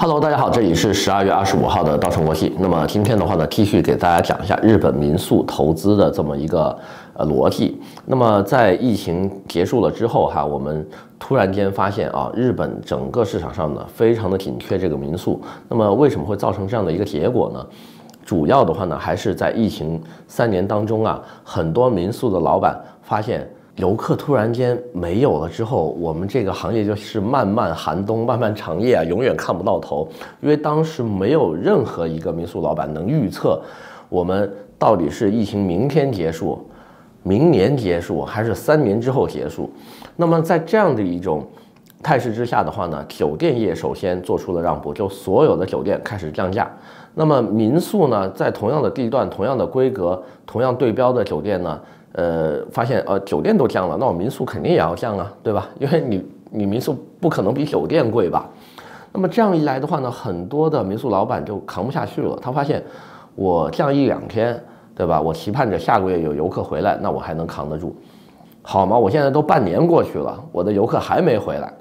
Hello，大家好，这里是十二月二十五号的稻城国际。那么今天的话呢，继续给大家讲一下日本民宿投资的这么一个呃逻辑。那么在疫情结束了之后哈，我们突然间发现啊，日本整个市场上呢非常的紧缺这个民宿。那么为什么会造成这样的一个结果呢？主要的话呢，还是在疫情三年当中啊，很多民宿的老板发现。游客突然间没有了之后，我们这个行业就是漫漫寒冬，漫漫长夜啊，永远看不到头。因为当时没有任何一个民宿老板能预测，我们到底是疫情明天结束，明年结束，还是三年之后结束。那么在这样的一种态势之下的话呢，酒店业首先做出了让步，就所有的酒店开始降价。那么民宿呢，在同样的地段、同样的规格、同样对标的酒店呢？呃，发现呃酒店都降了，那我民宿肯定也要降啊，对吧？因为你你民宿不可能比酒店贵吧？那么这样一来的话呢，很多的民宿老板就扛不下去了。他发现我降一两天，对吧？我期盼着下个月有游客回来，那我还能扛得住，好吗？我现在都半年过去了，我的游客还没回来。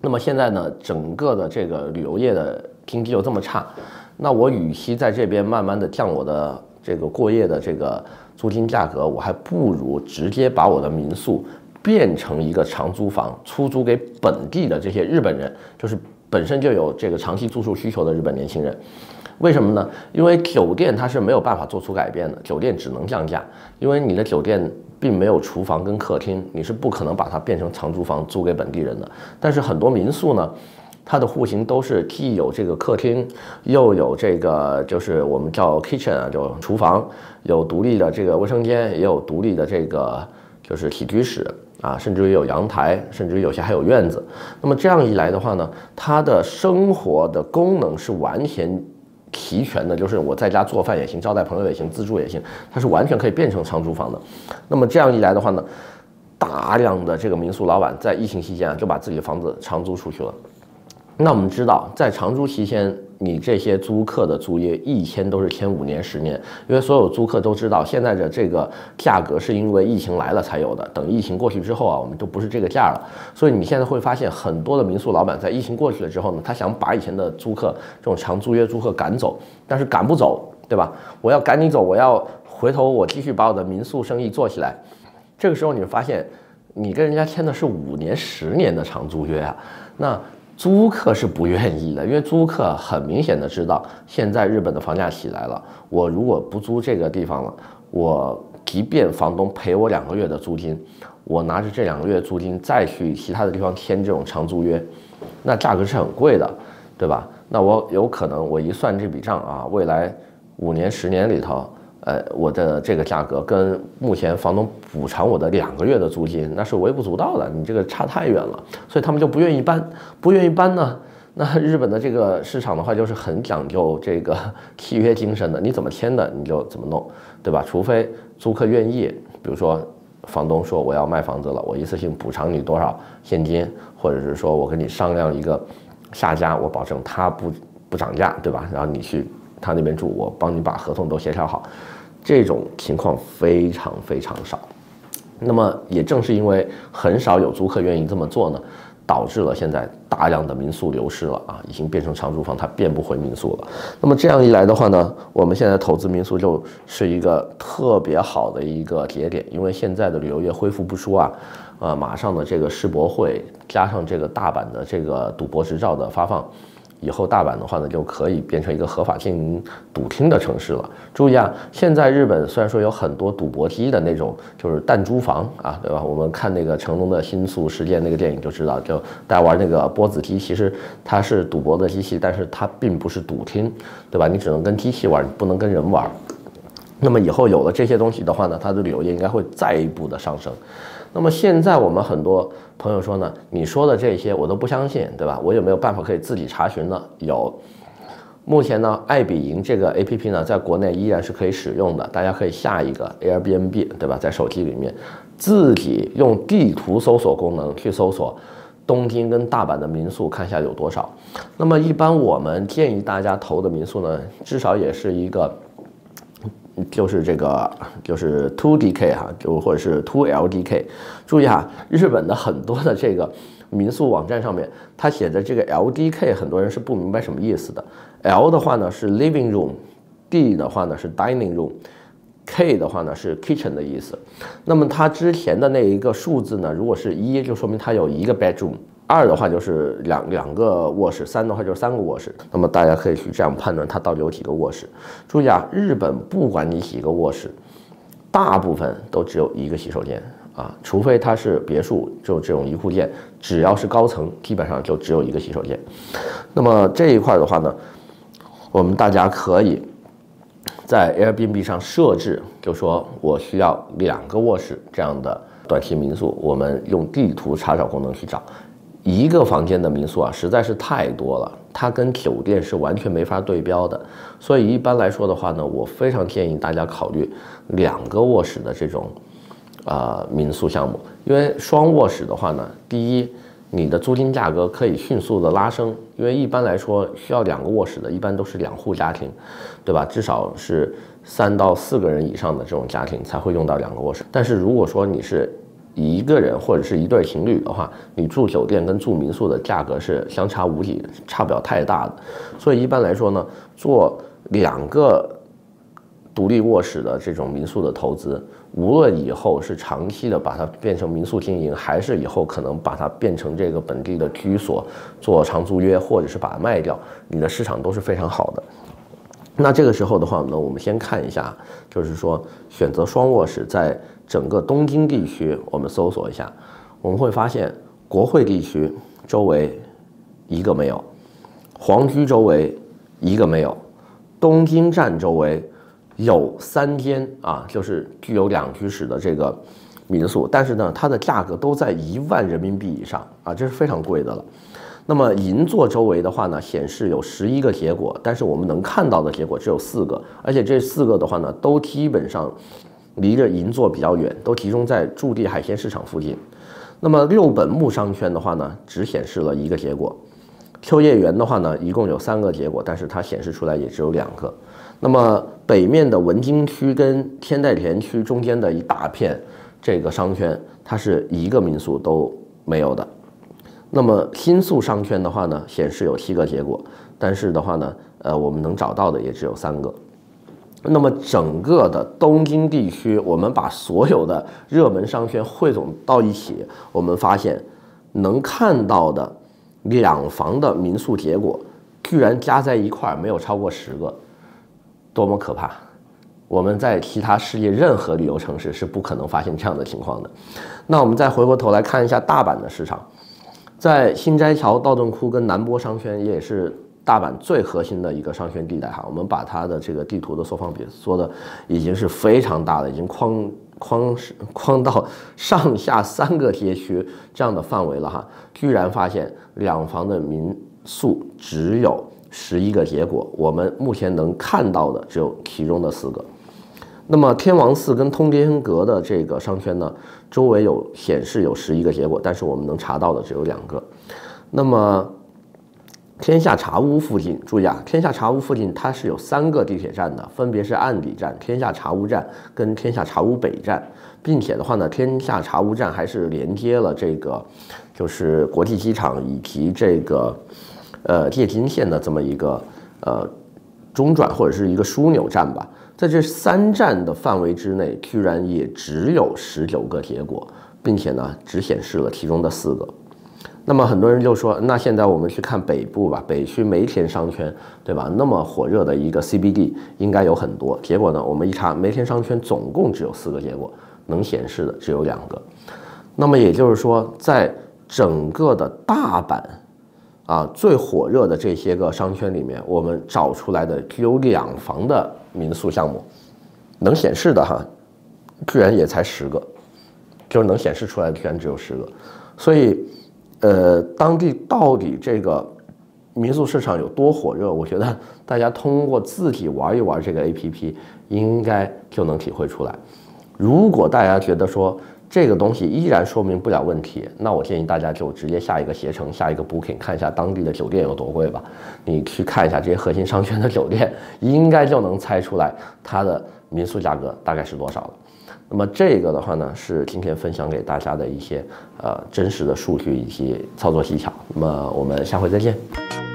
那么现在呢，整个的这个旅游业的经济又这么差，那我与其在这边慢慢的降我的这个过夜的这个。租金价格，我还不如直接把我的民宿变成一个长租房，出租给本地的这些日本人，就是本身就有这个长期住宿需求的日本年轻人。为什么呢？因为酒店它是没有办法做出改变的，酒店只能降价，因为你的酒店并没有厨房跟客厅，你是不可能把它变成长租房租给本地人的。但是很多民宿呢，它的户型都是既有这个客厅，又有这个就是我们叫 kitchen 啊，就厨房，有独立的这个卫生间，也有独立的这个就是起居室啊，甚至于有阳台，甚至于有些还有院子。那么这样一来的话呢，它的生活的功能是完全齐全的，就是我在家做饭也行，招待朋友也行，自助也行，它是完全可以变成长租房的。那么这样一来的话呢，大量的这个民宿老板在疫情期间啊，就把自己的房子长租出去了。那我们知道，在长租期间，你这些租客的租约一签都是签五年、十年，因为所有租客都知道，现在的这个价格是因为疫情来了才有的。等疫情过去之后啊，我们就不是这个价了。所以你现在会发现，很多的民宿老板在疫情过去了之后呢，他想把以前的租客这种长租约租客赶走，但是赶不走，对吧？我要赶你走，我要回头我继续把我的民宿生意做起来。这个时候你会发现，你跟人家签的是五年、十年的长租约啊，那。租客是不愿意的，因为租客很明显的知道，现在日本的房价起来了，我如果不租这个地方了，我即便房东赔我两个月的租金，我拿着这两个月租金再去其他的地方签这种长租约，那价格是很贵的，对吧？那我有可能我一算这笔账啊，未来五年、十年里头。呃，我的这个价格跟目前房东补偿我的两个月的租金，那是微不足道的，你这个差太远了，所以他们就不愿意搬，不愿意搬呢。那日本的这个市场的话，就是很讲究这个契约精神的，你怎么签的你就怎么弄，对吧？除非租客愿意，比如说房东说我要卖房子了，我一次性补偿你多少现金，或者是说我跟你商量一个下家，我保证他不不涨价，对吧？然后你去他那边住，我帮你把合同都协调好。这种情况非常非常少，那么也正是因为很少有租客愿意这么做呢，导致了现在大量的民宿流失了啊，已经变成长租房，它变不回民宿了。那么这样一来的话呢，我们现在投资民宿就是一个特别好的一个节点，因为现在的旅游业恢复不出啊，呃，马上的这个世博会加上这个大阪的这个赌博执照的发放。以后大阪的话呢，就可以变成一个合法经营赌厅的城市了。注意啊，现在日本虽然说有很多赌博机的那种，就是弹珠房啊，对吧？我们看那个成龙的《新宿事件》那个电影就知道，就大家玩那个波子机，其实它是赌博的机器，但是它并不是赌厅，对吧？你只能跟机器玩，不能跟人玩。那么以后有了这些东西的话呢，它的旅游业应该会再一步的上升。那么现在我们很多朋友说呢，你说的这些我都不相信，对吧？我有没有办法可以自己查询呢？有，目前呢，爱彼迎这个 APP 呢，在国内依然是可以使用的，大家可以下一个 Airbnb，对吧？在手机里面自己用地图搜索功能去搜索东京跟大阪的民宿，看一下有多少。那么一般我们建议大家投的民宿呢，至少也是一个。就是这个就是 two DK 哈，就或者是 two LDK。注意哈，日本的很多的这个民宿网站上面，它写的这个 LDK，很多人是不明白什么意思的。L 的话呢是 living room，D 的话呢是 dining room，K 的话呢是 kitchen 的意思。那么它之前的那一个数字呢，如果是一，就说明它有一个 bedroom。二的话就是两两个卧室，三的话就是三个卧室。那么大家可以去这样判断它到底有几个卧室。注意啊，日本不管你几个卧室，大部分都只有一个洗手间啊，除非它是别墅，就这种一户建，只要是高层，基本上就只有一个洗手间。那么这一块的话呢，我们大家可以在 Airbnb 上设置，就说我需要两个卧室这样的短期民宿，我们用地图查找功能去找。一个房间的民宿啊，实在是太多了，它跟酒店是完全没法对标的。所以一般来说的话呢，我非常建议大家考虑两个卧室的这种、呃、民宿项目，因为双卧室的话呢，第一，你的租金价格可以迅速的拉升，因为一般来说需要两个卧室的，一般都是两户家庭，对吧？至少是三到四个人以上的这种家庭才会用到两个卧室。但是如果说你是一个人或者是一对情侣的话，你住酒店跟住民宿的价格是相差无几，差不了太大的。所以一般来说呢，做两个独立卧室的这种民宿的投资，无论以后是长期的把它变成民宿经营，还是以后可能把它变成这个本地的居所做长租约，或者是把它卖掉，你的市场都是非常好的。那这个时候的话呢，我们先看一下，就是说选择双卧室在。整个东京地区，我们搜索一下，我们会发现国会地区周围一个没有，皇居周围一个没有，东京站周围有三间啊，就是具有两居室的这个民宿，但是呢，它的价格都在一万人民币以上啊，这是非常贵的了。那么银座周围的话呢，显示有十一个结果，但是我们能看到的结果只有四个，而且这四个的话呢，都基本上。离着银座比较远，都集中在筑地海鲜市场附近。那么六本木商圈的话呢，只显示了一个结果。秋叶原的话呢，一共有三个结果，但是它显示出来也只有两个。那么北面的文京区跟千代田区中间的一大片这个商圈，它是一个民宿都没有的。那么新宿商圈的话呢，显示有七个结果，但是的话呢，呃，我们能找到的也只有三个。那么整个的东京地区，我们把所有的热门商圈汇总到一起，我们发现能看到的两房的民宿结果，居然加在一块没有超过十个，多么可怕！我们在其他世界任何旅游城市是不可能发现这样的情况的。那我们再回过头来看一下大阪的市场，在心斋桥、道顿窟跟南波商圈也是。大阪最核心的一个商圈地带哈，我们把它的这个地图的缩放比缩的已经是非常大了，已经框框框到上下三个街区这样的范围了哈，居然发现两房的民宿只有十一个结果，我们目前能看到的只有其中的四个。那么天王寺跟通天阁的这个商圈呢，周围有显示有十一个结果，但是我们能查到的只有两个。那么。天下茶屋附近，注意啊，天下茶屋附近它是有三个地铁站的，分别是岸底站、天下茶屋站跟天下茶屋北站，并且的话呢，天下茶屋站还是连接了这个，就是国际机场以及这个，呃，京叶线的这么一个呃中转或者是一个枢纽站吧，在这三站的范围之内，居然也只有十九个结果，并且呢，只显示了其中的四个。那么很多人就说，那现在我们去看北部吧，北区梅田商圈，对吧？那么火热的一个 CBD 应该有很多。结果呢，我们一查，梅田商圈总共只有四个结果，能显示的只有两个。那么也就是说，在整个的大阪啊，最火热的这些个商圈里面，我们找出来的只有两房的民宿项目，能显示的哈，居然也才十个，就是能显示出来的居然只有十个，所以。呃，当地到底这个民宿市场有多火热？我觉得大家通过自己玩一玩这个 APP，应该就能体会出来。如果大家觉得说这个东西依然说明不了问题，那我建议大家就直接下一个携程，下一个 Booking，看一下当地的酒店有多贵吧。你去看一下这些核心商圈的酒店，应该就能猜出来它的民宿价格大概是多少了。那么这个的话呢，是今天分享给大家的一些呃真实的数据以及操作技巧。那么我们下回再见。